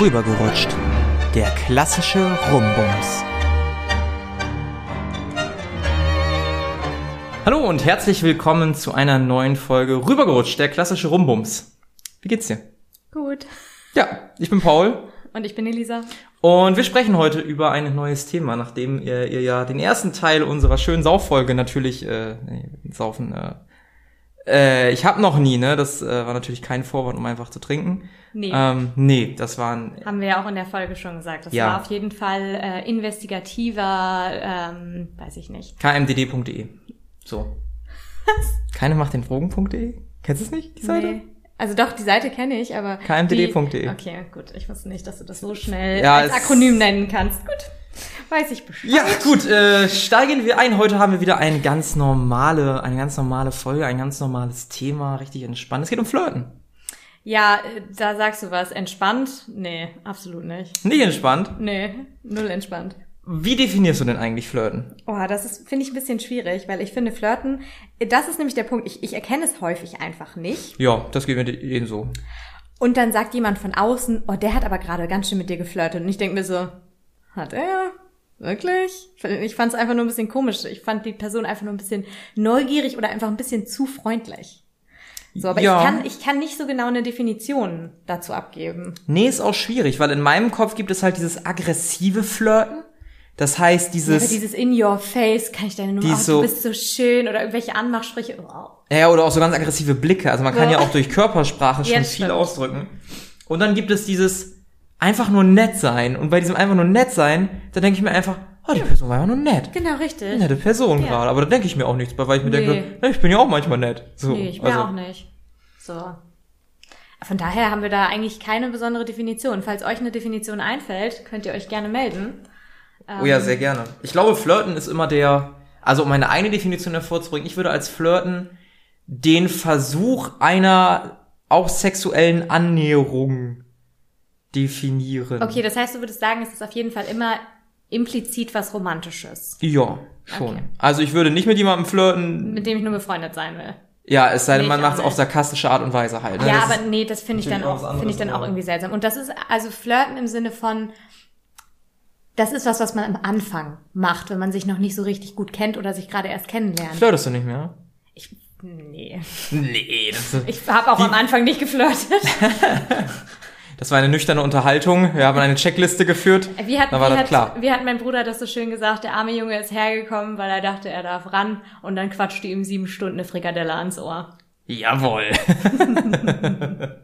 Rübergerutscht. Der klassische Rumbums. Hallo und herzlich willkommen zu einer neuen Folge Rübergerutscht, der klassische Rumbums. Wie geht's dir? Gut. Ja, ich bin Paul. Und ich bin Elisa. Und wir sprechen heute über ein neues Thema, nachdem ihr, ihr ja den ersten Teil unserer schönen Sauffolge natürlich, äh, nee, Saufen, äh, äh, ich habe noch nie, ne? Das äh, war natürlich kein Vorwand, um einfach zu trinken. Nee. Ähm, nee, das waren. Haben wir ja auch in der Folge schon gesagt. Das Ja. war auf jeden Fall äh, investigativer, ähm, weiß ich nicht. kmdd.de. So. Keine macht den Drogen.de? Kennst du es nicht, die Seite? Nee. Also doch, die Seite kenne ich, aber. KMDD.de. die- Okay, gut. Ich wusste nicht, dass du das so schnell Ja, als Akronym nennen kannst. Gut. Weiß ich Bescheid. Ja, gut, äh, steigen wir ein. Heute haben wir wieder eine ganz normale, eine ganz normale Folge, ein ganz normales Thema, richtig entspannt. Es geht um Flirten. Ja, äh, da sagst du was. Entspannt? Nee, absolut nicht. Nicht entspannt. Nee, null entspannt. Wie definierst du denn eigentlich Flirten? Oh, das ist, finde ich, ein bisschen schwierig, weil ich finde, Flirten, das ist nämlich der Punkt, ich, ich erkenne es häufig einfach nicht. Ja, das geht mir eben so. Und dann sagt jemand von außen, oh, der hat aber gerade ganz schön mit dir geflirtet. Und ich denke mir so, hat er? Wirklich? Ich fand es einfach nur ein bisschen komisch. Ich fand die Person einfach nur ein bisschen neugierig oder einfach ein bisschen zu freundlich. So, aber Ja. ich, kann, ich kann nicht so genau eine Definition dazu abgeben. Nee, ist auch schwierig, weil in meinem Kopf gibt es halt dieses aggressive Flirten. Das heißt, Ja, dieses, aber dieses in your face, kann ich deine Nummer, oh, so- du bist so schön oder irgendwelche Anmachsprüche. Oh. ja, oder auch so ganz aggressive Blicke. Also man kann Ja. ja auch durch Körpersprache schon Ja, viel stimmt. ausdrücken. Und dann gibt es dieses einfach nur nett sein. Und bei diesem einfach nur nett sein, da denke ich mir einfach, oh, die Person war einfach nur nett. Genau, richtig. Nette Person Ja. gerade. Aber da denke ich mir auch nichts bei, weil ich mir Nee. denke, ja, ich bin ja auch manchmal nett. So, Nee, ich bin also, auch nicht. So. Von daher haben wir da eigentlich keine besondere Definition. Falls euch eine Definition einfällt, könnt ihr euch gerne melden. Oh ja, sehr gerne. Ich glaube, Flirten ist immer der, also um meine eigene Definition hervorzubringen, ich würde als Flirten den Versuch einer auch sexuellen Annäherung definieren. Okay, das heißt, du würdest sagen, es ist auf jeden Fall immer implizit was Romantisches, Ja, schon. Okay. Also ich würde nicht mit jemandem flirten, mit dem ich nur befreundet sein will. ja, es sei denn, Nee, man macht es auf sarkastische Art und Weise halt. Ne? ja, Das aber nee, das finde ich dann auch finde ich dann auch irgendwie seltsam. Und das ist also Flirten im Sinne von, das ist was, was man am Anfang macht, wenn man sich noch nicht so richtig gut kennt oder sich gerade erst kennenlernt. Flirtest du nicht mehr? Ich, nee. Nee, das ist, Ich habe auch am Anfang nicht geflirtet. das war eine nüchterne Unterhaltung. Wir haben eine Checkliste geführt. Wie hat, da war wie, das hat, klar. wie hat mein Bruder das so schön gesagt? Der arme Junge ist hergekommen, weil er dachte, er darf ran und dann quatschte ihm sieben Stunden eine Frikadelle ans Ohr. Jawohl.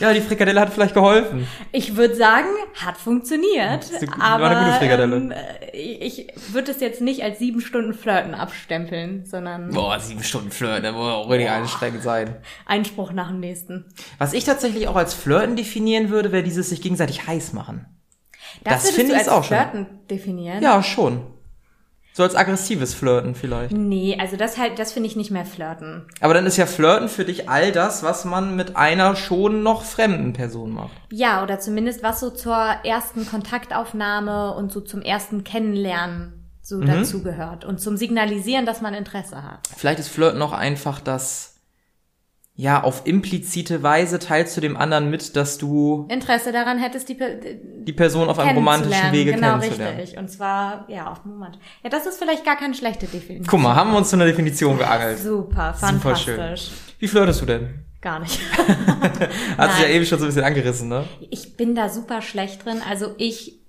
ja, die Frikadelle hat vielleicht geholfen. Ich würde sagen, hat funktioniert, aber war eine gute Frikadelle. ähm, ich würde es jetzt nicht als sieben Stunden Flirten abstempeln, sondern Boah, sieben Stunden Flirten, das muss auch richtig anstrengend sein. Einspruch nach dem nächsten. Was ich tatsächlich auch als Flirten definieren würde, wäre dieses sich gegenseitig heiß machen. Das würdest finde ich als auch schon. Flirten definieren? Ja, schon. So als aggressives Flirten vielleicht. Nee, also das halt, das finde ich nicht mehr Flirten. Aber dann ist ja Flirten für dich all das, was man mit einer schon noch fremden Person macht. Ja, oder zumindest was so zur ersten Kontaktaufnahme und so zum ersten Kennenlernen so Mhm. dazugehört und zum Signalisieren, dass man Interesse hat. Vielleicht ist Flirten auch einfach das, ja, auf implizite Weise teilst du dem anderen mit, dass du Interesse daran hättest, die die Person auf einem romantischen. Wege genau, kennenzulernen. richtig. Und zwar, ja, auf den Moment. Ja, das ist vielleicht gar keine schlechte Definition. Guck mal, haben wir uns zu einer Definition geangelt. Super, Super fantastisch. schön. Wie flirtest du denn? Gar nicht. Hat sich ja eben schon so ein bisschen angerissen, ne? Ich bin da super schlecht drin. Also ich,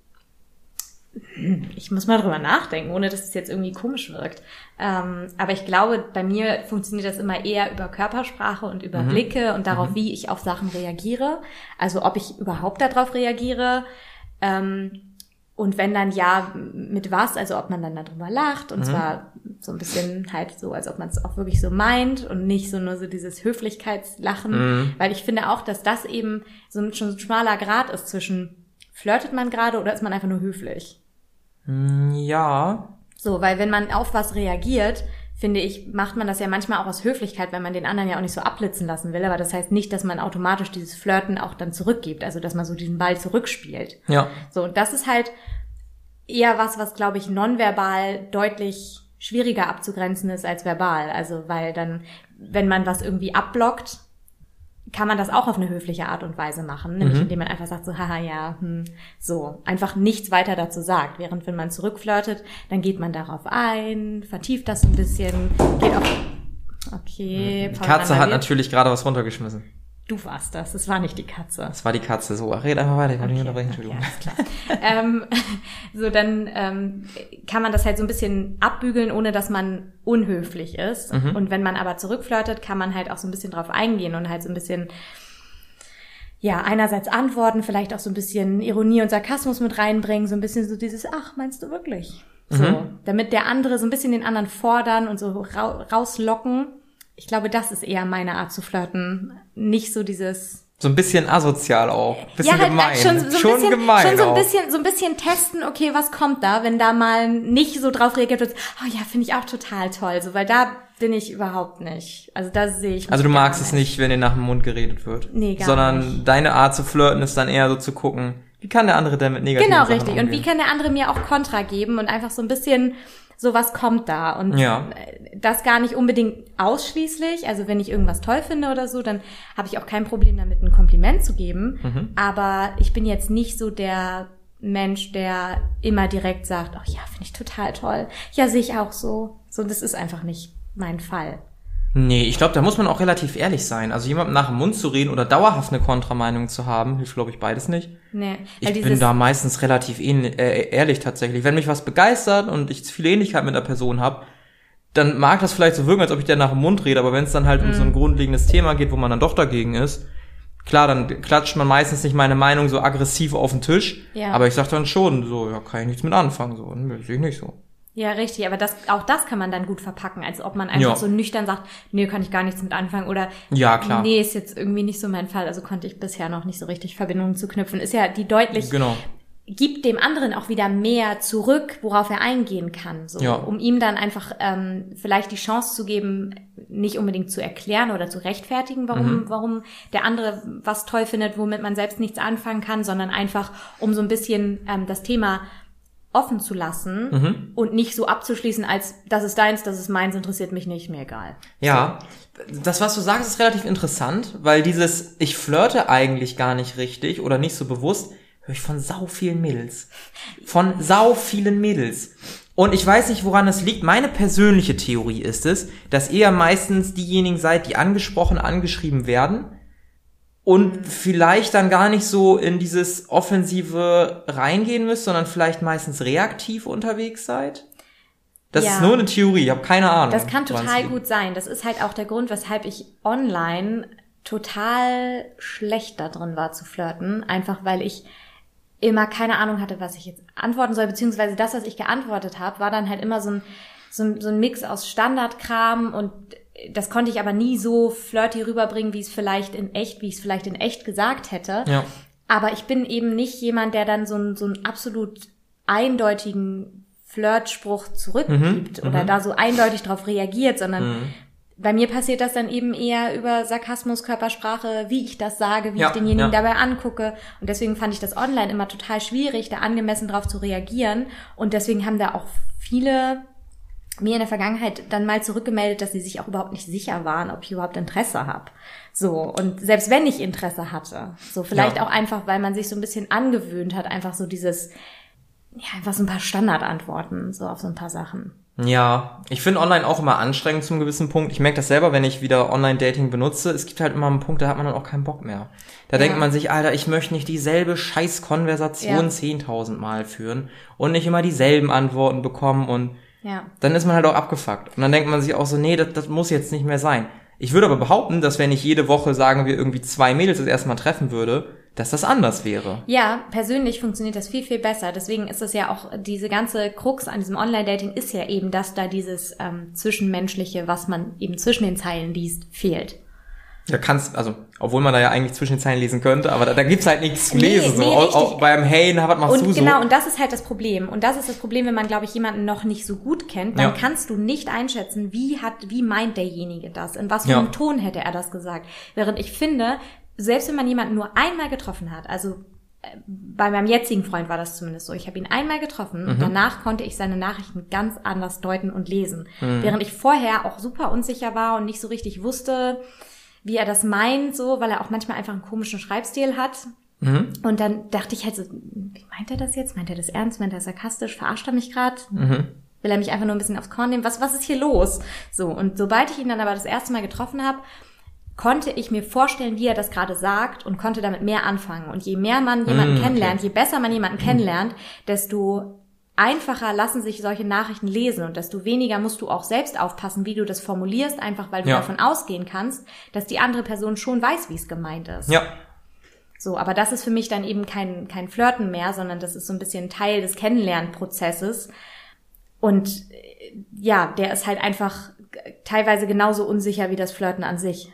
ich muss mal drüber nachdenken, ohne dass es jetzt irgendwie komisch wirkt. Ähm, aber ich glaube, bei mir funktioniert das immer eher über Körpersprache und über Blicke und darauf, wie ich auf Sachen reagiere. Also ob ich überhaupt darauf reagiere. Ähm, und wenn dann ja, mit was, also ob man dann darüber lacht und zwar so ein bisschen halt so, als ob man es auch wirklich so meint und nicht so nur so dieses Höflichkeitslachen, weil ich finde auch, dass das eben so ein, schon so ein schmaler Grad ist zwischen flirtet man gerade oder ist man einfach nur höflich. Ja. So, weil wenn man auf was reagiert, finde ich, macht man das ja manchmal auch aus Höflichkeit, weil man den anderen ja auch nicht so abblitzen lassen will. Aber das heißt nicht, dass man automatisch dieses Flirten auch dann zurückgibt, also dass man so diesen Ball zurückspielt. Ja. So, und das ist halt eher was, was, glaube ich, nonverbal deutlich schwieriger abzugrenzen ist als verbal. Also, weil dann, wenn man was irgendwie abblockt, kann man das auch auf eine höfliche Art und Weise machen, nämlich Mhm. indem man einfach sagt so, haha, ja, hm, so, einfach nichts weiter dazu sagt. Während wenn man zurückflirtet, dann geht man darauf ein, vertieft das ein bisschen, geht auf, okay, Die Katze hat natürlich gerade was runtergeschmissen. Du warst das, es war nicht die Katze. Das war die Katze. So, red einfach weiter. Ich nicht Okay, unterbrechen, okay, Entschuldigung. alles klar. ähm, so, dann ähm, kann man das halt so ein bisschen abbügeln, ohne dass man unhöflich ist. Mhm. Und wenn man aber zurückflirtet, kann man halt auch so ein bisschen drauf eingehen und halt so ein bisschen, ja, einerseits antworten, vielleicht auch so ein bisschen Ironie und Sarkasmus mit reinbringen, so ein bisschen so dieses, ach, meinst du wirklich? So, Mhm. damit der andere so ein bisschen den anderen fordern und so ra rauslocken. Ich glaube, das ist eher meine Art zu flirten. Nicht so dieses, So ein bisschen asozial auch. Bisschen halt gemein. schon, so ein schon bisschen, gemein schon so ein auch. bisschen, so ein bisschen testen, okay, was kommt da, wenn da mal nicht so drauf reagiert wird, oh ja, finde ich auch total toll, so, weil da bin ich überhaupt nicht. Also da sehe ich Also du magst es nicht, wenn dir nach dem Mund geredet wird. Nee, gar Sondern nicht. deine Art zu flirten ist dann eher so zu gucken, wie kann der andere denn mit negativen Genau, Sachen richtig. Und wie umgehen? kann der andere mir auch Kontra geben und einfach so ein bisschen so was kommt da und Ja. das gar nicht unbedingt ausschließlich. Also wenn ich irgendwas toll finde oder so, dann habe ich auch kein Problem damit, ein Kompliment zu geben. Mhm. Aber ich bin jetzt nicht so der Mensch, der immer direkt sagt, ach ja, finde ich total toll. Ja, sehe ich auch so. So, das ist einfach nicht mein Fall. Nee, ich glaube, da muss man auch relativ ehrlich sein. Also jemandem nach dem Mund zu reden oder dauerhaft eine Kontrameinung zu haben, hilft, glaube ich, beides nicht. Nee, Ich weil bin da meistens relativ ähnlich, äh, ehrlich tatsächlich. Wenn mich was begeistert und ich viele Ähnlichkeit mit der Person habe, dann mag das vielleicht so wirken, als ob ich der nach dem Mund rede, aber wenn es dann halt um so Mhm. ein grundlegendes Thema geht, wo man dann doch dagegen ist, klar, dann klatscht man meistens nicht meine Meinung so aggressiv auf den Tisch, Ja. aber ich sag dann schon so, ja, kann ich nichts mit anfangen, so, nö, sehe ich nicht so. Ja, richtig, aber das, auch das kann man dann gut verpacken, als ob man einfach Ja. so nüchtern sagt, nee, kann ich gar nichts mit anfangen oder Ja, klar. nee, ist jetzt irgendwie nicht so mein Fall, also konnte ich bisher noch nicht so richtig Verbindungen zu knüpfen. Ist ja die deutlich, Genau. gibt dem anderen auch wieder mehr zurück, worauf er eingehen kann, so, Ja. um ihm dann einfach ähm, vielleicht die Chance zu geben, nicht unbedingt zu erklären oder zu rechtfertigen, warum, Mhm. warum der andere was toll findet, womit man selbst nichts anfangen kann, sondern einfach, um so ein bisschen ähm, das Thema offen zu lassen Mhm. und nicht so abzuschließen, als das ist deins, das ist meins, interessiert mich nicht, mir egal. Ja, das, was du sagst, ist relativ interessant, weil dieses, ich flirte eigentlich gar nicht richtig oder nicht so bewusst, höre ich von sau vielen Mädels. Von sau vielen Mädels. Und ich weiß nicht, woran es liegt. Meine persönliche Theorie ist es, dass ihr meistens diejenigen seid, die angesprochen, angeschrieben werden und vielleicht dann gar nicht so in dieses Offensive reingehen müsst, sondern vielleicht meistens reaktiv unterwegs seid. Das Ja. ist nur eine Theorie, ich habe keine Ahnung. Das kann total gut sein. Das ist halt auch der Grund, weshalb ich online total schlecht da drin war zu flirten. Einfach weil ich immer keine Ahnung hatte, was ich jetzt antworten soll, beziehungsweise das, was ich geantwortet habe, war dann halt immer so ein, so ein, so ein Mix aus Standardkram und das konnte ich aber nie so flirty rüberbringen, wie es vielleicht in echt, wie ich es vielleicht in echt gesagt hätte. Ja. Aber ich bin eben nicht jemand, der dann so einen, so einen absolut eindeutigen Flirtspruch zurückgibt oder da so eindeutig drauf reagiert, sondern bei mir passiert das dann eben eher über Sarkasmus, Körpersprache, wie ich das sage, wie Ja, ich denjenigen ja. dabei angucke. Und deswegen fand ich das online immer total schwierig, da angemessen drauf zu reagieren. Und deswegen haben da auch viele mir in der Vergangenheit dann mal zurückgemeldet, dass sie sich auch überhaupt nicht sicher waren, ob ich überhaupt Interesse habe. So, und selbst wenn ich Interesse hatte, so vielleicht Ja. auch einfach, weil man sich so ein bisschen angewöhnt hat, einfach so dieses, ja, einfach so ein paar Standardantworten, so auf so ein paar Sachen. Ja, ich finde online auch immer anstrengend zum gewissen Punkt. Ich merke das selber, wenn ich wieder Online-Dating benutze. Es gibt halt immer einen Punkt, da hat man dann auch keinen Bock mehr. Da Ja. denkt man sich, Alter, ich möchte nicht dieselbe scheiß Konversation Ja. 10.000 Mal führen und nicht immer dieselben Antworten bekommen und Ja. dann ist man halt auch abgefuckt. Und dann denkt man sich auch so, nee, das, das muss jetzt nicht mehr sein. Ich würde aber behaupten, dass wenn ich jede Woche, sagen wir, irgendwie zwei Mädels das erste Mal treffen würde, dass das anders wäre. Ja, persönlich funktioniert das viel, viel besser. Deswegen ist es ja auch, diese ganze Krux an diesem Online-Dating ist ja eben, dass da dieses ähm, Zwischenmenschliche, was man eben zwischen den Zeilen liest, fehlt. Ja, kannst, also, obwohl man da ja eigentlich zwischen den Zeilen lesen könnte, aber da, da gibt's halt nichts zu Nee, lesen. so. nee, Auch, auch beim Hey, na, was machst Und du so? genau, und das ist halt das Problem. Und das ist das Problem, wenn man, glaube ich, jemanden noch nicht so gut kennt, dann Ja. kannst du nicht einschätzen, wie hat, wie meint derjenige das, in was für Ja. einem Ton hätte er das gesagt. Während ich finde, selbst wenn man jemanden nur einmal getroffen hat, also äh, bei meinem jetzigen Freund war das zumindest so. Ich habe ihn einmal getroffen Mhm. und danach konnte ich seine Nachrichten ganz anders deuten und lesen. Mhm. Während ich vorher auch super unsicher war und nicht so richtig wusste, wie er das meint, so, weil er auch manchmal einfach einen komischen Schreibstil hat. Mhm. Und dann dachte ich halt so, wie meint er das jetzt? Meint er das ernst? Meint er sarkastisch? Verarscht er mich gerade? Mhm. Will er mich einfach nur ein bisschen aufs Korn nehmen? Was, was ist hier los? So, und sobald ich ihn dann aber das erste Mal getroffen habe, konnte ich mir vorstellen, wie er das gerade sagt und konnte damit mehr anfangen. Und je mehr man jemanden Mm, okay. kennenlernt, je besser man jemanden kennenlernt, desto einfacher lassen sich solche Nachrichten lesen und desto weniger musst du auch selbst aufpassen, wie du das formulierst, einfach weil du Ja. davon ausgehen kannst, dass die andere Person schon weiß, wie es gemeint ist. Ja. So, aber das ist für mich dann eben kein, kein Flirten mehr, sondern das ist so ein bisschen Teil des Kennenlernprozesses. Und äh, ja, der ist halt einfach teilweise genauso unsicher wie das Flirten an sich.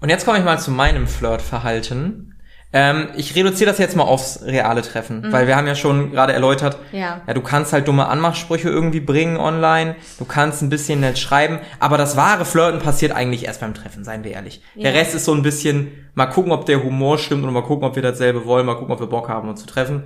Und jetzt komme ich mal zu meinem Flirtverhalten. Ähm, ich reduziere das jetzt mal aufs reale Treffen, weil wir haben ja schon gerade erläutert, Mhm. Ja. ja, du kannst halt dumme Anmachsprüche irgendwie bringen online, du kannst ein bisschen nett schreiben, aber das wahre Flirten passiert eigentlich erst beim Treffen, seien wir ehrlich. Der Ja. Rest ist so ein bisschen, mal gucken, ob der Humor stimmt und mal gucken, ob wir dasselbe wollen, mal gucken, ob wir Bock haben, uns zu treffen.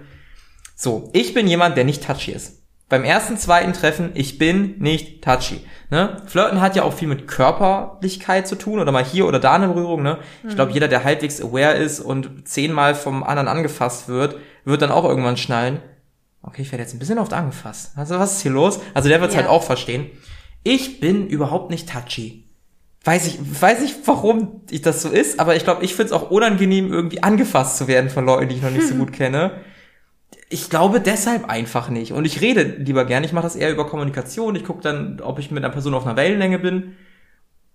So, ich bin jemand, der nicht touchy ist. Beim ersten, zweiten Treffen, ich bin nicht touchy. Ne? Flirten hat ja auch viel mit Körperlichkeit zu tun oder mal hier oder da eine Berührung. Ne? Ich glaube, jeder, der halbwegs aware ist und zehnmal vom anderen angefasst wird, wird dann auch irgendwann schnallen. Okay, ich werde jetzt ein bisschen oft angefasst. Also was ist hier los? Also der wird es Ja. halt auch verstehen. Ich bin überhaupt nicht touchy. Weiß ich, weiß ich, warum ich das so ist, aber ich glaube, ich finde es auch unangenehm, irgendwie angefasst zu werden von Leuten, die ich noch nicht so gut kenne. Ich glaube deshalb einfach nicht. Und ich rede lieber gern. Ich mache das eher über Kommunikation. Ich gucke dann, ob ich mit einer Person auf einer Wellenlänge bin.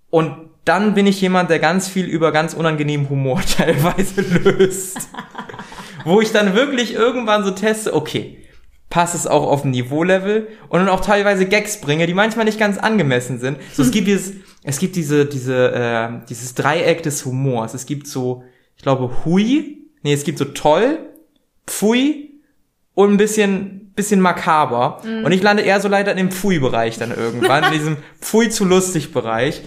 Und dann bin ich jemand, der ganz viel über ganz unangenehmen Humor teilweise löst. Wo ich dann wirklich irgendwann so teste, okay, passt es auch auf ein Niveau-Level und dann auch teilweise Gags bringe, die manchmal nicht ganz angemessen sind. So, es gibt dieses, es gibt diese, diese, äh, dieses Dreieck des Humors. Es gibt so, ich glaube, Hui, nee, es gibt so toll, Pfui und ein bisschen, bisschen makaber. Und ich lande eher so leider in dem Pfui-Bereich dann irgendwann, in diesem Pfui zu lustig Bereich,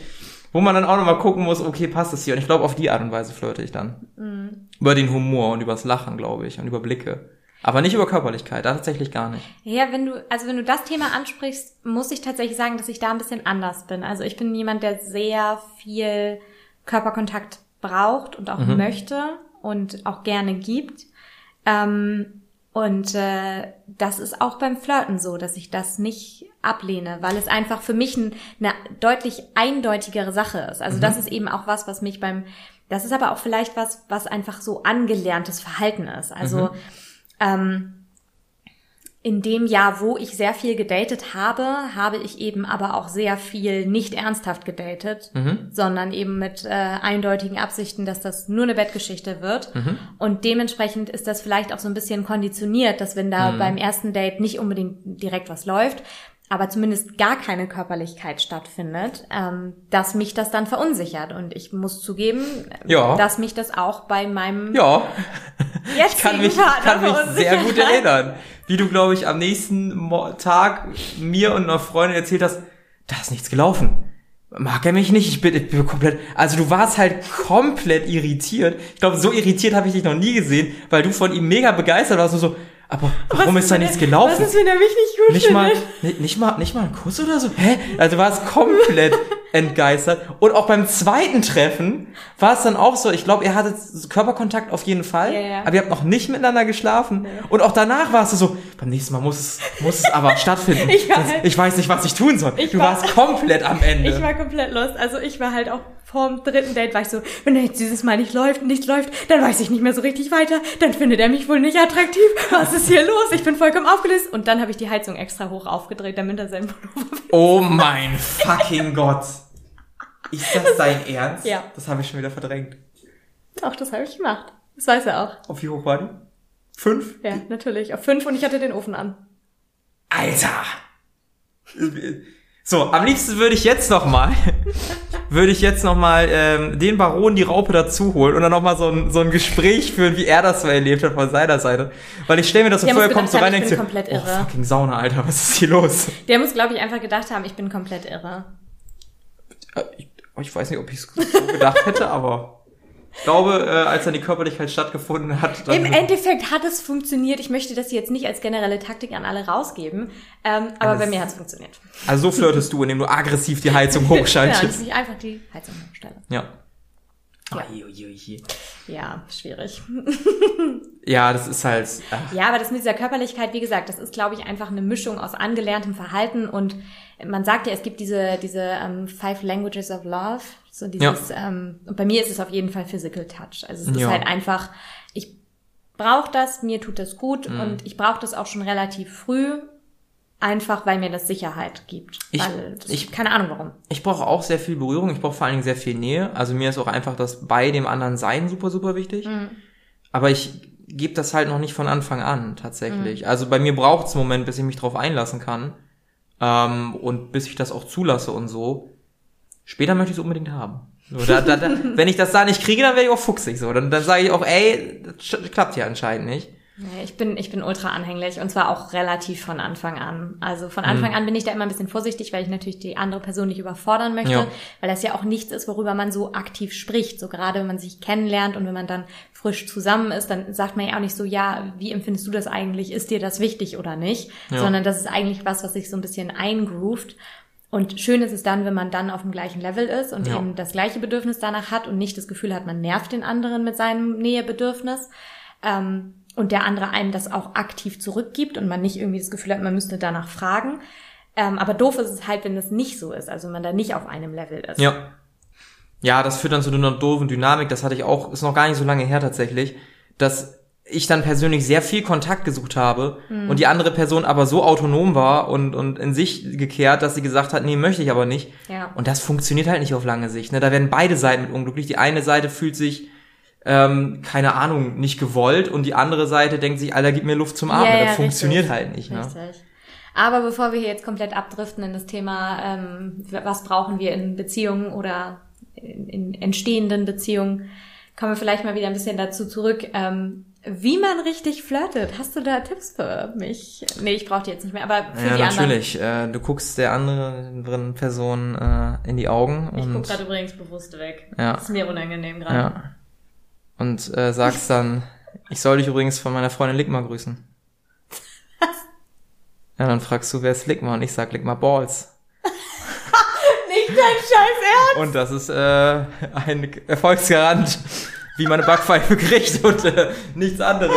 wo man dann auch nochmal gucken muss, okay, passt das hier? Und ich glaube, auf die Art und Weise flirte ich dann. Über den Humor und übers Lachen, glaube ich, und über Blicke. Aber nicht über Körperlichkeit, da tatsächlich gar nicht. Ja, wenn du, also wenn du das Thema ansprichst, muss ich tatsächlich sagen, dass ich da ein bisschen anders bin. Also ich bin jemand, der sehr viel Körperkontakt braucht und auch möchte und auch gerne gibt. Ähm, und äh, das ist auch beim Flirten so, dass ich das nicht ablehne, weil es einfach für mich ein, eine deutlich eindeutigere Sache ist. Also das ist eben auch was, was mich beim, das ist aber auch vielleicht was, was einfach so angelerntes Verhalten ist. Also ähm, in dem Jahr, wo ich sehr viel gedatet habe, habe ich eben aber auch sehr viel nicht ernsthaft gedatet, sondern eben mit äh, eindeutigen Absichten, dass das nur eine Bettgeschichte wird. Und dementsprechend ist das vielleicht auch so ein bisschen konditioniert, dass wenn da beim ersten Date nicht unbedingt direkt was läuft, aber zumindest gar keine Körperlichkeit stattfindet, ähm, dass mich das dann verunsichert. Und ich muss zugeben, Ja. dass mich das auch bei meinem Ja, jetzigen ich kann mich, kann mich sehr gut erinnern. Wie du, glaube ich, am nächsten Tag mir und einer Freundin erzählt hast, da ist nichts gelaufen. Mag er mich nicht? Ich bin, ich bin komplett, also du warst halt komplett irritiert. Ich glaube, so irritiert habe ich dich noch nie gesehen, weil du von ihm mega begeistert warst und so, aber warum ist da nichts gelaufen? Was ist, wenn er mich nicht gut Nicht mal, findet? nicht, nicht mal, nicht mal ein Kuss oder so? Hä? Also du warst komplett entgeistert. Und auch beim zweiten Treffen war es dann auch so, ich glaube, ihr hattet Körperkontakt auf jeden Fall, Ja, ja. aber ihr habt noch nicht miteinander geschlafen. Und auch danach warst du so, beim nächsten Mal muss es, muss es aber stattfinden. Ich war ich weiß nicht, was ich tun soll. Ich du war- warst komplett am Ende. Ich war komplett lost. Also ich war halt auch vorm dritten Date, war ich so, wenn er jetzt dieses Mal nicht läuft, nicht läuft, dann weiß ich nicht mehr so richtig weiter. Dann findet er mich wohl nicht attraktiv. Was ist hier los? Ich bin vollkommen aufgelöst. Und dann habe ich die Heizung extra hoch aufgedreht, damit er seinen Pullover oh mein fucking Gott. Ist das dein Ernst? Ja. Das habe ich schon wieder verdrängt. Auch das habe ich gemacht. Das weiß er auch. Auf wie hoch war die? Fünf? Ja, natürlich. Auf fünf und ich hatte den Ofen an. Alter! So, am liebsten würde ich jetzt noch mal, würde ich jetzt noch mal ähm, den Baron die Raupe dazu holen und dann noch mal so ein, so ein Gespräch führen, wie er das so erlebt hat von seiner Seite. Weil ich stelle mir das so vor, er kommt so rein und ich denkt komplett oh irre. fucking Sauna, Alter, was ist hier los? Der muss, glaube ich, einfach gedacht haben, ich bin komplett irre. Äh, Ich, ich weiß nicht, ob ich es so gedacht hätte, aber ich glaube, äh, als dann die Körperlichkeit stattgefunden hat, Im Endeffekt hat es funktioniert. Ich möchte das jetzt nicht als generelle Taktik an alle rausgeben, ähm, aber das- bei mir hat es funktioniert. also so flirtest du, indem du aggressiv die Heizung Ja, hochschaltest. ich einfach die Heizung umstelle. Ja. Ja. Ai, ui, ui. Ja, schwierig. Ja, das ist halt. Ach, Ja, aber das mit dieser Körperlichkeit, wie gesagt, das ist, glaube ich, einfach eine Mischung aus angelerntem Verhalten und man sagt ja, es gibt diese, diese ähm, Five Languages of Love, so dieses, ähm, und bei mir ist es auf jeden Fall Physical Touch. Also es ist Ja. halt einfach, ich brauche das, mir tut das gut Mhm. und ich brauche das auch schon relativ früh, einfach weil mir das Sicherheit gibt. Ich- das, ich- keine Ahnung warum. Ich brauche auch sehr viel Berührung, ich brauche vor allen Dingen sehr viel Nähe. Also mir ist auch einfach das bei dem anderen Sein super, super wichtig. Mhm. Aber ich gebe das halt noch nicht von Anfang an, tatsächlich. Also bei mir braucht es einen Moment, bis ich mich drauf einlassen kann. Ähm, und bis ich das auch zulasse und so. Später möchte ich es unbedingt haben. So, da, da, da, wenn ich das da nicht kriege, dann werde ich auch fuchsig. So. Dann, dann sage ich auch, ey, das klappt ja anscheinend nicht. Nee, ich bin, ich bin ultra anhänglich und zwar auch relativ von Anfang an. Also von Mhm. Anfang an bin ich da immer ein bisschen vorsichtig, weil ich natürlich die andere Person nicht überfordern möchte, Ja. weil das ja auch nichts ist, worüber man so aktiv spricht. So gerade wenn man sich kennenlernt und wenn man dann frisch zusammen ist, dann sagt man ja auch nicht so, ja, wie empfindest du das eigentlich? Ist dir das wichtig oder nicht? Ja. Sondern das ist eigentlich was, was sich so ein bisschen eingroovt. Und schön ist es dann, wenn man dann auf dem gleichen Level ist und Ja. eben das gleiche Bedürfnis danach hat und nicht das Gefühl hat, man nervt den anderen mit seinem Nähebedürfnis. Ähm, und der andere einem das auch aktiv zurückgibt und man nicht irgendwie das Gefühl hat, man müsste danach fragen. Ähm, aber doof ist es halt, wenn das nicht so ist, also man da nicht auf einem Level ist. Ja. Ja, das führt dann zu einer doofen Dynamik, das hatte ich auch, ist noch gar nicht so lange her tatsächlich, dass ich dann persönlich sehr viel Kontakt gesucht habe Mhm. und die andere Person aber so autonom war und, und in sich gekehrt, dass sie gesagt hat, nee, möchte ich aber nicht. Ja. Und das funktioniert halt nicht auf lange Sicht. Ne? Da werden beide Seiten mit unglücklich. Die eine Seite fühlt sich, ähm, keine Ahnung, nicht gewollt und die andere Seite denkt sich, Alter, gib mir Luft zum Atmen. Ja, ja, das funktioniert richtig. halt nicht. Ne? Richtig. Aber bevor wir hier jetzt komplett abdriften in das Thema, ähm, was brauchen wir in Beziehungen oder in, in entstehenden Beziehungen, kommen wir vielleicht mal wieder ein bisschen dazu zurück, ähm, wie man richtig flirtet. Hast du da Tipps für mich? Nee, ich brauche die jetzt nicht mehr, aber für Ja, die anderen. natürlich. Äh, du guckst der anderen Person äh, in die Augen Ich guck und gerade übrigens bewusst weg. Ja. Das ist mir unangenehm gerade. Ja. Und äh, sagst dann, ich soll dich übrigens von meiner Freundin Ligma grüßen. Was? Ja, dann fragst du, wer ist Ligma? Und ich sag Ligma Balls. Nicht dein Scheiß Ernst! Und das ist äh, ein Erfolgsgarant, wie man eine Backpfeife kriegt und äh, nichts anderes.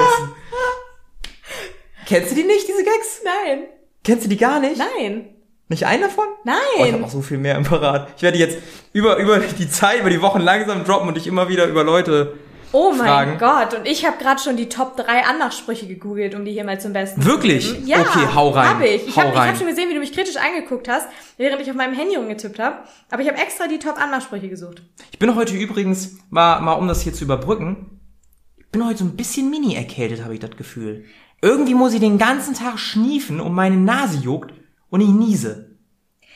Kennst du die nicht, diese Gags? Nein. Kennst du die gar nicht? Nein. Nicht einen davon? Nein. Oh, ich habe noch so viel mehr im Parat. Ich werde jetzt über, über die Zeit, über die Wochen langsam droppen und dich immer wieder über Leute Oh mein Fragen. Gott, und ich habe gerade schon die Top 3 Anmachsprüche gegoogelt, um die hier mal zum Besten Wirklich? zu geben. Ja, Okay, hau rein. Hab ich. Ich habe hab schon gesehen, wie du mich kritisch angeguckt hast, während ich auf meinem Handy rumgetippt habe. Aber ich habe extra die Top Anmachsprüche gesucht. Ich bin heute übrigens, mal, mal um das hier zu überbrücken, ich bin heute so ein bisschen mini erkältet, habe ich das Gefühl. Irgendwie muss ich den ganzen Tag schniefen und meine Nase juckt und ich niese.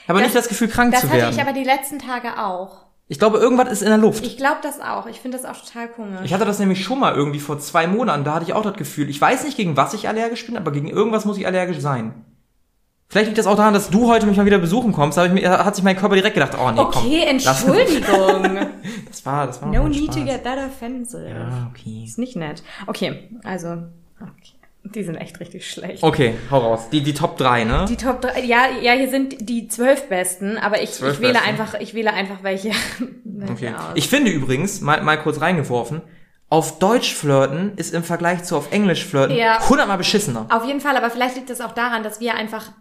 Aber Das- nicht das Gefühl, krank Das zu hatte werden. ich aber die letzten Tage auch. Ich glaube, irgendwas ist in der Luft. Ich glaube das auch. Ich finde das auch total komisch. Ich hatte das nämlich schon mal irgendwie vor zwei Monaten, da hatte ich auch das Gefühl, ich weiß nicht, gegen was ich allergisch bin, aber gegen irgendwas muss ich allergisch sein. Vielleicht liegt das auch daran, dass du heute mich mal wieder besuchen kommst, da ich hat sich mein Körper direkt gedacht, oh nee, komm. okay, Entschuldigung. Das war, das war no need Spaß. to get that offensive. Ja, okay. Ist nicht nett. Okay, also, okay. Die sind echt richtig schlecht. Okay, hau raus. Die, die Top 3, ne? Die Top 3, ja, ja, hier sind die zwölf besten, aber ich, ich wähle besten. einfach, ich wähle einfach welche. Okay. aus. Ich finde übrigens, mal, mal kurz reingeworfen, auf Deutsch flirten ist im Vergleich zu auf Englisch flirten Ja. hundertmal beschissener. Auf jeden Fall, aber vielleicht liegt das auch daran, dass wir einfach,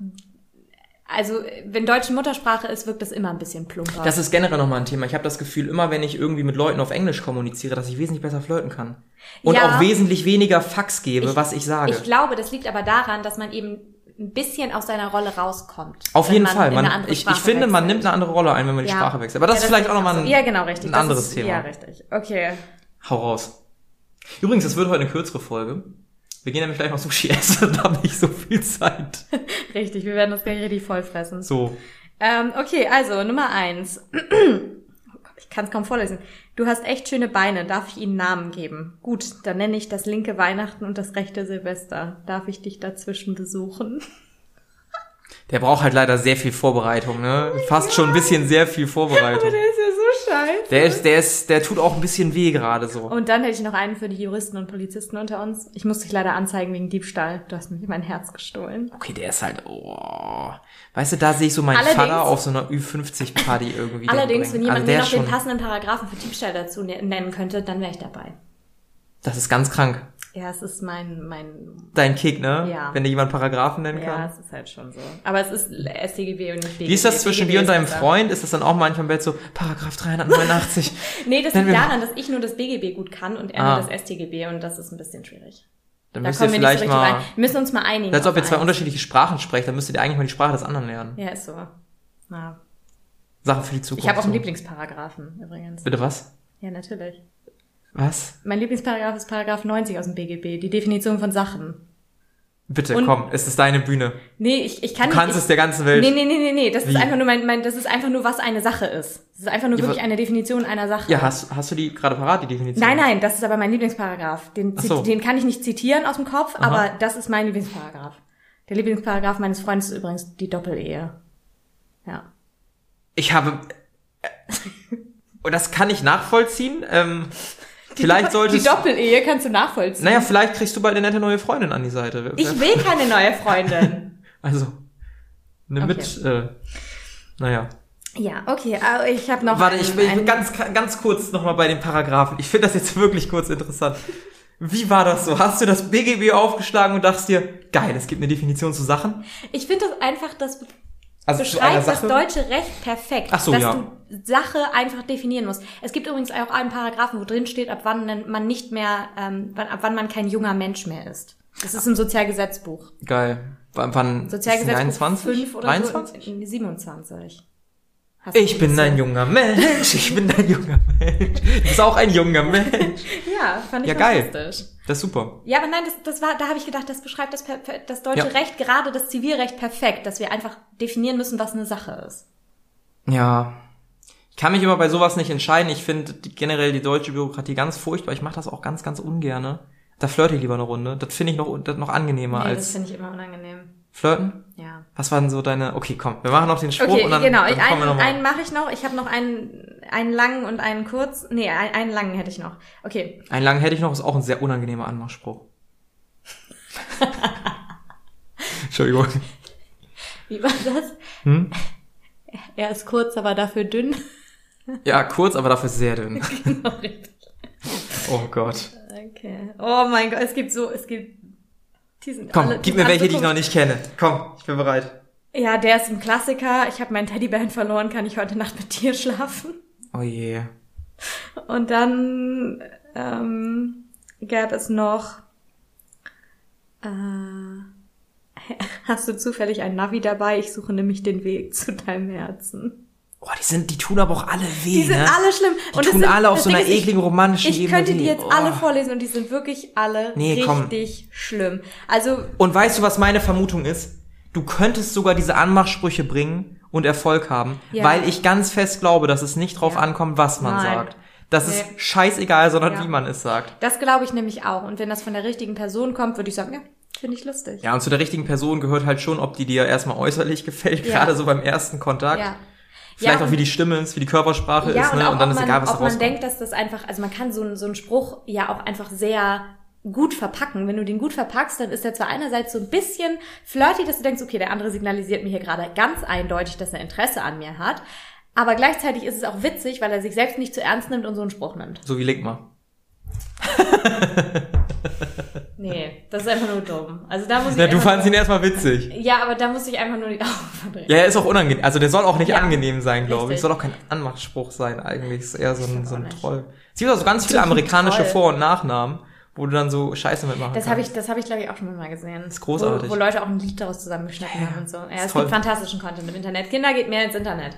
also wenn Deutsch Muttersprache ist, wirkt das immer ein bisschen plumper. Das ist generell nochmal ein Thema. Ich habe das Gefühl, immer wenn ich irgendwie mit Leuten auf Englisch kommuniziere, dass ich wesentlich besser flirten kann. Und Ja. auch wesentlich weniger Fax gebe, was ich sage. Ich glaube, das liegt aber daran, dass man eben ein bisschen aus seiner Rolle rauskommt. auf jeden man Fall. Man, ich, ich finde, man wechselt. nimmt eine andere Rolle ein, wenn man die Ja. Sprache wechselt. Aber das Ja, ist vielleicht auch ich nochmal ein, Ja, genau, richtig. ein Das anderes ist, Thema. Ja, richtig. Okay. Hau raus. Übrigens, es wird heute eine kürzere Folge. Wir gehen nämlich gleich noch Sushi essen und haben nicht so viel Zeit. Richtig, wir werden das gleich richtig voll fressen. So. Ähm, okay, also Nummer eins. Oh ich kann es kaum vorlesen. Du hast echt schöne Beine. Darf ich ihnen Namen geben? Gut, dann nenne ich das linke Weihnachten und das rechte Silvester. Darf ich dich dazwischen besuchen? Der braucht halt leider sehr viel Vorbereitung, ne? Fast schon ein bisschen sehr viel Aber Vorbereitung. der ja so Scheiße. Der ist, der ist, der tut auch ein bisschen weh gerade so. Und dann hätte ich noch einen für die Juristen und Polizisten unter uns. Ich muss dich leider anzeigen wegen Diebstahl. Du hast mir mein Herz gestohlen. Okay, der ist halt, oh. Weißt du, da sehe ich so meinen Allerdings- Vater auf so einer Ü50-Party irgendwie. Allerdings, wenn jemand Also mir noch den passenden Paragraphen für Diebstahl dazu ne- nennen könnte, dann wäre ich dabei. Das ist ganz krank. Ja, es ist mein, mein, Dein Kick, ne? Ja. Wenn dir jemand Paragraphen nennen ja, kann. es ist halt schon so. Aber es ist StGB und nicht BGB. Wie ist das zwischen dir und deinem. Freund? Ist das dann auch manchmal im Bett so, Paragraph 389? Nee, das liegt daran, dass ich nur das BGB gut kann und er Ah. nur das StGB und das ist ein bisschen schwierig. Dann Da müsst ihr so vielleicht richtig mal, rein. Wir müssen uns mal einigen. als ob ihr zwei eins. unterschiedliche Sprachen sprecht, dann müsstet ihr eigentlich mal die Sprache des anderen lernen. Ja, ist so. Ja. Sache für die Zukunft. Ich habe auch einen so. Lieblingsparagraphen übrigens. Bitte was? Ja, natürlich. Was? Mein Lieblingsparagraph ist Paragraph 90 aus dem BGB, die Definition von Sachen. Bitte, Und- komm, es ist deine Bühne. Nee, ich, ich kann Du kannst nicht. es der ganzen Welt. Nee, nee, nee, nee, nee, das Wie? ist einfach nur mein, mein, das ist einfach nur, was eine Sache ist. Das ist einfach nur Ja, wirklich eine Definition einer Sache. Ja, hast, hast du die gerade parat, die Definition? Nein, nein, das ist aber mein Lieblingsparagraph. Den, so. den kann ich nicht zitieren aus dem Kopf, Aha. aber das ist mein Lieblingsparagraph. Der Lieblingsparagraph meines Freundes ist übrigens die Doppelehe. Ja. Ich habe. Und das kann ich nachvollziehen. Ähm, vielleicht Die solltest Doppelehe kannst du nachvollziehen. Naja, vielleicht kriegst du bald eine nette neue Freundin an die Seite. Ich will keine neue Freundin. Also, eine Okay. mit, äh, naja. ja, okay, aber ich habe noch Warte, einen, ich will, ich will einen, ganz, ganz kurz nochmal bei den Paragraphen. Ich finde das jetzt wirklich kurz interessant. Wie war das so? Hast du das BGB aufgeschlagen und dachtest dir, geil, es gibt eine Definition zu Sachen? Ich finde das einfach, das Also beschreibt das deutsche Recht perfekt, Ach so, dass ja. du Sache einfach definieren musst. Es gibt übrigens auch einen Paragraphen, wo drin steht, ab wann man nicht mehr, ähm, ab wann man kein junger Mensch mehr ist. Das ist im Sozialgesetzbuch. Geil. W wann? Sozialgesetzbuch ist es 21? 5 oder 23? so. in- 27. Ich bin das ein junger Mensch, ich bin ein junger Mensch. Du bist auch ein junger Mensch. Ja, fand ich Ja, geil. Das ist super. Ja, aber nein, das, das war, da habe ich gedacht, das beschreibt das, das deutsche Ja. Recht, gerade das Zivilrecht perfekt, dass wir einfach definieren müssen, was eine Sache ist. Ja. Ich kann mich immer bei sowas nicht entscheiden. Ich finde die- generell die deutsche Bürokratie ganz furchtbar. Ich mache das auch ganz, ganz ungerne. Da flirte ich lieber eine Runde. Das finde ich noch, das noch angenehmer Nee, das als finde ich immer unangenehm. Flirten. Ja. Was waren so deine, okay, komm, wir machen noch den Spruch Okay, und dann, genau. dann kommen wir einen noch mal. einen mache ich noch. Ich habe noch einen, einen langen und einen kurz. Nee, einen, einen langen hätte ich noch. Okay. Einen langen hätte ich noch, ist auch ein sehr unangenehmer Anmachspruch. Entschuldigung. Wie war das? Hm? Er ist kurz, aber dafür dünn. Ja, kurz, aber dafür sehr dünn. Genau, richtig. Oh Gott. Okay. Oh mein Gott, es gibt so, es gibt. Die sind Komm, alle, gib mir welche, die ich noch nicht kenne. Komm, ich bin bereit. Ja, der ist ein Klassiker. Ich habe meinen Teddybären verloren. Kann ich heute Nacht mit dir schlafen? Oh je. Und dann ähm, gab es noch. Äh, hast du zufällig ein Navi dabei? Ich suche nämlich den Weg zu deinem Herzen. Oh, die sind, die tun aber auch alle weh, Die sind ne? alle schlimm. Die es tun sind, alle auf so einer ist, ekligen romantischen Ich, ich Ebene könnte die jetzt Oh. alle vorlesen und die sind wirklich alle Nee, komm. richtig schlimm. Also Und weißt du, was meine Vermutung ist? Du könntest sogar diese Anmachsprüche bringen und Erfolg haben, Ja. weil ich ganz fest glaube, dass es nicht drauf Ja. ankommt, was man Nein. sagt. Das Nee. ist scheißegal, sondern Ja. wie man es sagt. das glaube ich nämlich auch. Und wenn das von der richtigen Person kommt, würde ich sagen, ja, finde ich lustig. Ja, und zu der richtigen Person gehört halt schon, ob die dir erstmal äußerlich gefällt, Ja. gerade so beim ersten Kontakt. Ja. Vielleicht Ja, auch wie und- die Stimme ist, wie die Körpersprache Ja, ist, und ne? auch, Und dann ist man, egal, was da ob man rauskommt. denkt, dass das einfach, also man kann so, einen- so einen Spruch ja auch einfach sehr gut verpacken. Wenn du den gut verpackst, dann ist er zwar einerseits so ein bisschen flirty, dass du denkst, okay, der andere signalisiert mir hier gerade ganz eindeutig, dass er Interesse an mir hat. Aber gleichzeitig ist es auch witzig, weil er sich selbst nicht zu ernst nimmt und so einen Spruch nimmt. so wie Ligma. Nee, das ist einfach nur dumm. Also da muss ich Na, du fandst ihn erstmal witzig. Ja, aber da muss ich einfach nur die Augen verdrehen. Ja, er ist auch unangenehm. Also der soll auch nicht Ja, angenehm sein, glaube ich. Soll auch kein Anmachspruch sein eigentlich. Ist eher so ein, so ein. Troll. Es gibt auch so ganz viele amerikanische Troll. Vor- und Nachnamen, wo du dann so Scheiße mitmachen Das kannst. habe ich, das habe ich glaube ich auch schon mal gesehen. Das ist großartig. Wo, wo Leute auch ein Lied daraus zusammengeschnitten Ja, haben und so. Ja, ist es toll. gibt fantastischen Content im Internet. Kinder geht mehr ins Internet.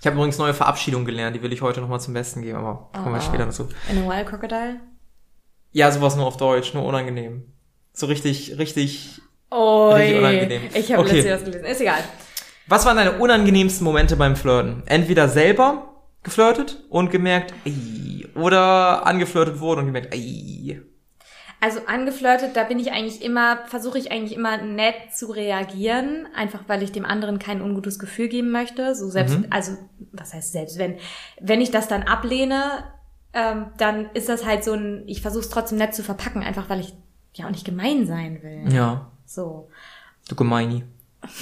Ich habe übrigens neue Verabschiedung gelernt, die will ich heute nochmal zum Besten geben, aber kommen wir Ah. später dazu. In a Wild Crocodile? Ja, sowas nur auf Deutsch, nur unangenehm. So richtig, richtig. Oh, Richtig unangenehm. ich habe Okay. letztens das gelesen. Ist egal. Was waren deine unangenehmsten Momente beim Flirten? Entweder selber geflirtet und gemerkt, ey, oder angeflirtet wurde und gemerkt, ey. Also angeflirtet, da bin ich eigentlich immer, versuche ich eigentlich immer nett zu reagieren, einfach weil ich dem anderen kein ungutes Gefühl geben möchte. So selbst, Mhm. also was heißt selbst, wenn wenn ich das dann ablehne, ähm, dann ist das halt so ein, ich versuche es trotzdem nett zu verpacken, einfach weil ich ja auch nicht gemein sein will. Ja, So. du Gemeini.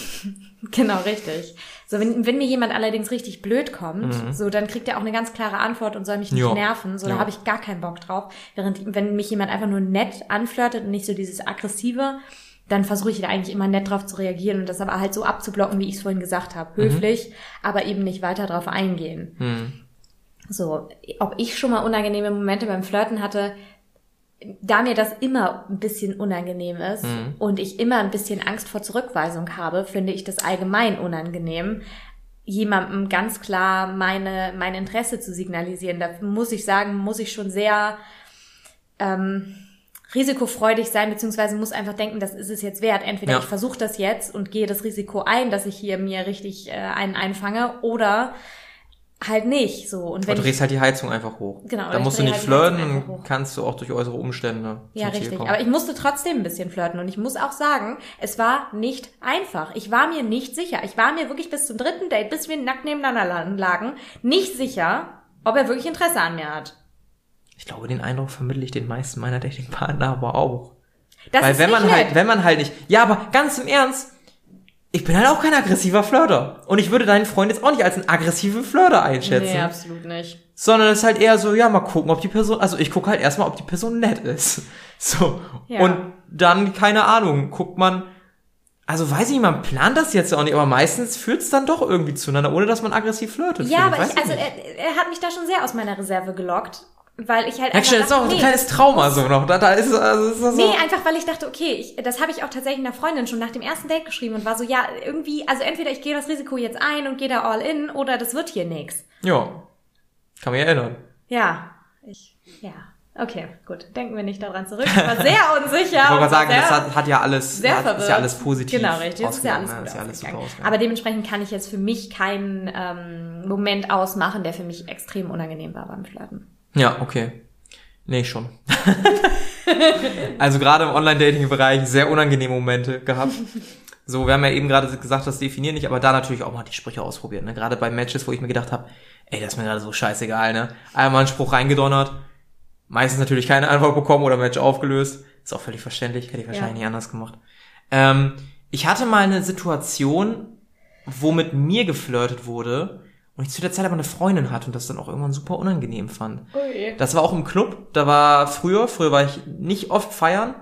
Genau, richtig. So, wenn, wenn mir jemand allerdings richtig blöd kommt, so, dann kriegt er auch eine ganz klare Antwort und soll mich nicht Mhm. Ja. nerven. So, da Ja. habe ich gar keinen Bock drauf. Während, wenn mich jemand einfach nur nett anflirtet und nicht so dieses aggressive, dann versuche ich da eigentlich immer nett drauf zu reagieren und das aber halt so abzublocken, wie ich es vorhin gesagt habe. Höflich, aber eben nicht weiter drauf eingehen. Hm. So, ob ich schon mal unangenehme Momente beim Flirten hatte, da mir das immer ein bisschen unangenehm ist Mhm. und ich immer ein bisschen Angst vor Zurückweisung habe, finde ich das allgemein unangenehm, jemandem ganz klar meine, mein Interesse zu signalisieren. Da muss ich sagen, muss ich schon sehr ähm, risikofreudig sein, beziehungsweise muss einfach denken, das ist es jetzt wert. Entweder Ja. ich versuche das jetzt und gehe das Risiko ein, dass ich hier mir richtig äh, einen einfange, oder halt nicht. So und wenn du ich, drehst halt die Heizung einfach hoch. Genau, Da ich musst du nicht halt flirten, hoch. kannst du auch durch äußere Umstände Ja, richtig. Aber ich musste trotzdem ein bisschen flirten und ich muss auch sagen, es war nicht einfach. Ich war mir nicht sicher. Ich war mir wirklich bis zum dritten Date, bis wir nackt nebeneinander lagen, nicht sicher, ob er wirklich Interesse an mir hat. Ich glaube, den Eindruck vermittle ich den meisten meiner Datingpartner aber auch. Das Weil wenn man nett. halt, wenn man halt nicht, ja, aber ganz im Ernst, ich bin halt auch kein aggressiver Flirter. Und ich würde deinen Freund jetzt auch nicht als einen aggressiven Flirter einschätzen. Nee, absolut nicht. sondern es ist halt eher so, ja, mal gucken, ob die Person, also ich gucke halt erstmal, ob die Person nett ist. So. Ja. Und dann, keine Ahnung, guckt man, also weiß ich nicht, man plant das jetzt auch nicht, aber meistens führt es dann doch irgendwie zueinander, ohne dass man aggressiv flirtet. Ja, finde aber Weiß ich, also er, er hat mich da schon sehr aus meiner Reserve gelockt, weil ich halt Merkst du, das ist auch so ein nee, kleines Trauma so noch. Da, da ist, also ist das so. Nee, einfach weil ich dachte, okay, ich, das habe ich auch tatsächlich einer Freundin schon nach dem ersten Date geschrieben und war so, ja, irgendwie, also entweder ich gehe das Risiko jetzt ein und gehe da all in oder das wird hier nix. Ja. Kann mich erinnern. Ja, ich, ja. Okay, gut. Denken wir nicht daran zurück. Ich war sehr unsicher. Ich wollte sagen, das hat, hat ja alles, sehr hat, ist ja alles positiv. Genau, richtig. Das ist ja alles ausgegangen, gut ist ja alles super ausgegangen. Aber dementsprechend kann ich jetzt für mich keinen ähm, Moment ausmachen, der für mich extrem unangenehm war beim Flirten. Ja, okay. Nee, schon. also gerade im Online-Dating-Bereich sehr unangenehme Momente gehabt. So, wir haben ja eben gerade gesagt, das definieren nicht, aber da natürlich auch mal die Sprüche ausprobiert. Ne? Gerade bei Matches, wo ich mir gedacht habe, ey, das ist mir gerade so scheißegal, ne? Einmal einen Spruch reingedonnert, meistens natürlich keine Antwort bekommen oder Match aufgelöst. Ist auch völlig verständlich, hätte ich wahrscheinlich Ja. nicht anders gemacht. Ähm, ich hatte mal eine Situation, wo mit mir geflirtet wurde und ich zu der Zeit aber eine Freundin hatte und das dann auch irgendwann super unangenehm fand. Ui. Das war auch im Club. Da war früher, früher war ich nicht oft feiern.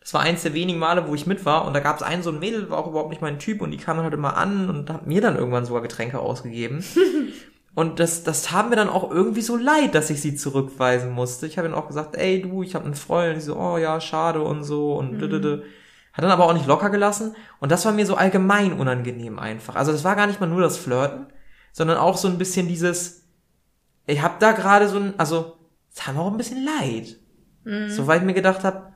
Das war eins der wenigen Male, wo ich mit war. Und da gab es einen so ein Mädel, war auch überhaupt nicht mein Typ. Und die kam dann halt immer an und hat mir dann irgendwann sogar Getränke ausgegeben. und das, das tat mir dann auch irgendwie so leid, dass ich sie zurückweisen musste. Ich habe dann auch gesagt, ey du, ich habe einen Freund. Und die so, oh ja, schade und so. Und mhm. Hat dann aber auch nicht locker gelassen. Und das war mir so allgemein unangenehm einfach. Also das war gar nicht mal nur das Flirten, sondern auch so ein bisschen dieses, ich habe da gerade so ein, also es tat mir auch ein bisschen leid. So weil ich mir gedacht habe,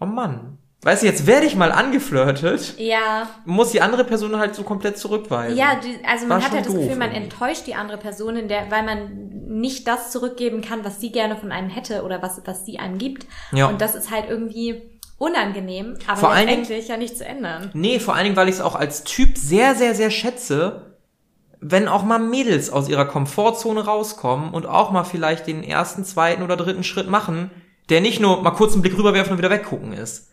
oh Mann. Weißt du, jetzt werde ich mal angeflirtet, Ja, muss die andere Person halt so komplett zurückweisen. ja, die, also War man hat ja schon das Gefühl, man enttäuscht die andere Person, in der, weil man nicht das zurückgeben kann, was sie gerne von einem hätte oder was, was sie einem gibt. Ja. Und das ist halt irgendwie unangenehm, aber Vor allen letztendlich ja nicht zu ändern. Nee, vor allen Dingen, weil ich es auch als Typ sehr, sehr, sehr schätze, wenn auch mal Mädels aus ihrer Komfortzone rauskommen und auch mal vielleicht den ersten, zweiten oder dritten Schritt machen, der nicht nur mal kurz einen Blick rüberwerfen und wieder weggucken ist.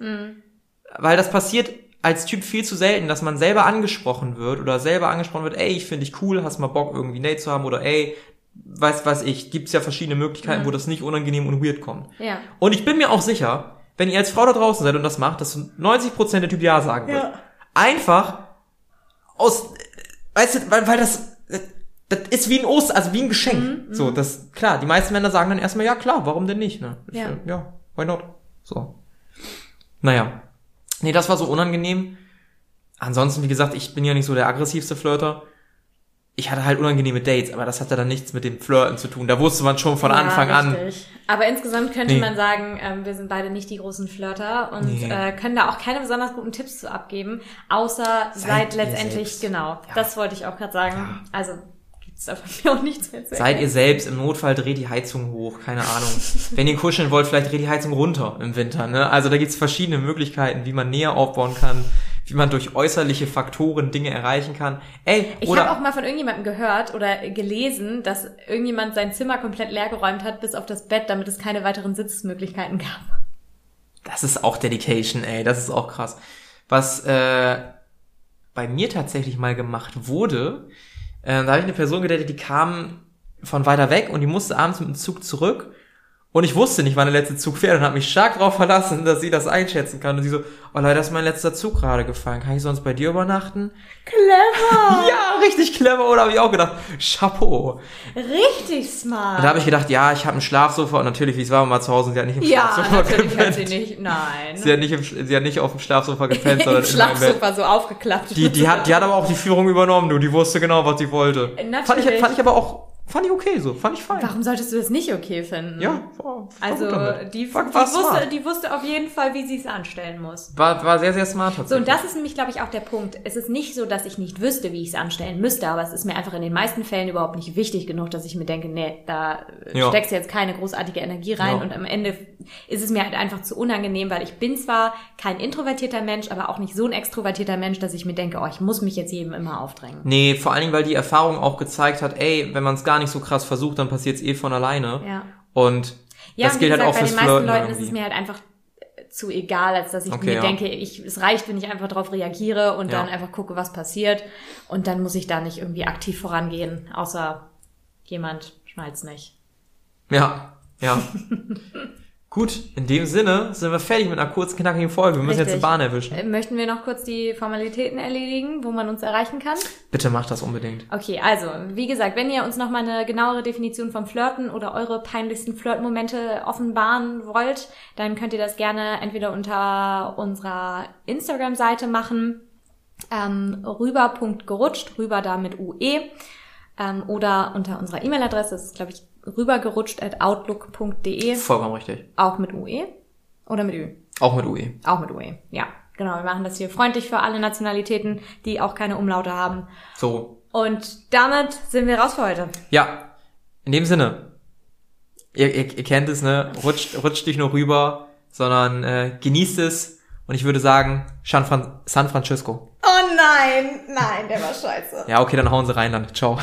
Weil das passiert als Typ viel zu selten, dass man selber angesprochen wird oder selber angesprochen wird, ey, ich finde dich cool, hast mal Bock irgendwie ein Date zu haben oder ey, weiß weiß ich, gibt's ja verschiedene Möglichkeiten, wo das nicht unangenehm und weird kommt. Ja. Und ich bin mir auch sicher, wenn ihr als Frau da draußen seid und das macht, dass 90% der Typ Ja sagen wird. Ja. Einfach aus, weißt du, weil, weil das, das ist wie ein Oster, also wie ein Geschenk. Mhm, so, das, klar, die meisten Männer sagen dann erstmal, ja klar, warum denn nicht, ne? Ich, Ja. äh, Ja, why not? So. Naja. Nee, das war so unangenehm. Ansonsten, wie gesagt, ich bin ja nicht so der aggressivste Flirter. Ich hatte halt unangenehme Dates, aber das hatte dann nichts mit dem Flirten zu tun. Da wusste man schon von Ja, Anfang an, richtig. Aber insgesamt könnte Nee. man sagen, ähm, wir sind beide nicht die großen Flirter und Nee. äh, können da auch keine besonders guten Tipps zu abgeben, außer Seid seid, letztendlich, selbst. genau, das wollte ich auch gerade sagen. Also gibt's da von mir auch nichts mehr zu Seid ihr erklären. selbst, im Notfall dreht die Heizung hoch, keine Ahnung. Wenn ihr kuscheln wollt, vielleicht dreht die Heizung runter im Winter. Ne? Also da gibt's verschiedene Möglichkeiten, wie man Nähe aufbauen kann, wie man durch äußerliche Faktoren Dinge erreichen kann. Ey, Ich habe auch mal von irgendjemandem gehört oder gelesen, dass irgendjemand sein Zimmer komplett leergeräumt hat, bis auf das Bett, damit es keine weiteren Sitzmöglichkeiten gab. das ist auch Dedication, ey, das ist auch krass. Was äh, bei mir tatsächlich mal gemacht wurde, äh, da habe ich eine Person gedatet, die kam von weiter weg und die musste abends mit dem Zug zurück. Und ich wusste nicht, wann der letzte Zug fährt und habe mich stark darauf verlassen, dass sie das einschätzen kann. Und sie so, oh leider ist mein letzter Zug gerade gefallen. Kann ich sonst bei dir übernachten? Clever! Ja, richtig clever, oder? Habe ich auch gedacht, Chapeau. Richtig smart. Und da habe ich gedacht, ja, ich habe ein Schlafsofa und natürlich, wie es war, war mal zu Hause sie hat nicht im ja, Schlafsofa natürlich hat sie gepennt. nicht. Nein. Sie hat nicht, im, sie hat nicht auf dem Schlafsofa gepennt, sondern Im. Schlafsofa so aufgeklappt. Die, die, hat, die hat aber auch die Führung übernommen, du. Die wusste genau, was sie wollte. Natürlich. Fand ich, fand ich aber auch, fand ich okay so. Fand ich fein. Warum solltest du das nicht okay finden? Ja, war, war Also, die, die, wusste, die wusste auf jeden Fall, wie sie es anstellen muss. War, war sehr, sehr smart So, und das ist nämlich, glaube ich, auch der Punkt. Es ist nicht so, dass ich nicht wüsste, wie ich es anstellen müsste, aber es ist mir einfach in den meisten Fällen überhaupt nicht wichtig genug, dass ich mir denke, nee, da äh, Ja. steckst du jetzt keine großartige Energie rein Ja. und am Ende ist es mir halt einfach zu unangenehm, weil ich bin zwar kein introvertierter Mensch, aber auch nicht so ein extrovertierter Mensch, dass ich mir denke, oh, ich muss mich jetzt jedem immer aufdrängen. Nee, vor allen Dingen, weil die Erfahrung auch gezeigt hat, ey, wenn man es gar nicht so krass versucht, dann passiert's eh von alleine. Ja. Und Ja, das und wie gilt halt gesagt, auch bei den meisten Flirten Leuten ist es mir halt einfach äh, zu egal, als dass ich Okay, mir ja. denke, ich, es reicht, wenn ich einfach darauf reagiere und Ja. dann einfach gucke, was passiert. Und dann muss ich da nicht irgendwie aktiv vorangehen, außer jemand schnallt's nicht. Ja, ja. Gut, in dem Sinne sind wir fertig mit einer kurzen, knackigen Folge. Wir müssen jetzt die Bahn erwischen. Äh, Möchten wir noch kurz die Formalitäten erledigen, wo man uns erreichen kann? Bitte macht das unbedingt. Okay, also, wie gesagt, wenn ihr uns noch mal eine genauere Definition vom Flirten oder eure peinlichsten Flirtmomente offenbaren wollt, dann könnt ihr das gerne entweder unter unserer Instagram-Seite machen, ähm, rüber.gerutscht, rüber da mit UE, ähm, oder unter unserer E-Mail-Adresse, das ist, glaube ich, rübergerutscht at outlook.de, Vollkommen richtig. auch mit UE oder mit Ü. Auch mit UE. Auch mit UE, ja. Genau, wir machen das hier freundlich für alle Nationalitäten, die auch keine Umlaute haben. So. Und damit sind wir raus für heute. Ja, in dem Sinne. Ihr, ihr, ihr kennt es, ne? Rutscht, rutscht nicht nur rüber, sondern äh, genießt es. Und ich würde sagen, San, Fran San Francisco. Oh nein, nein, der war scheiße. Ja, okay, dann hauen sie rein dann. Ciao.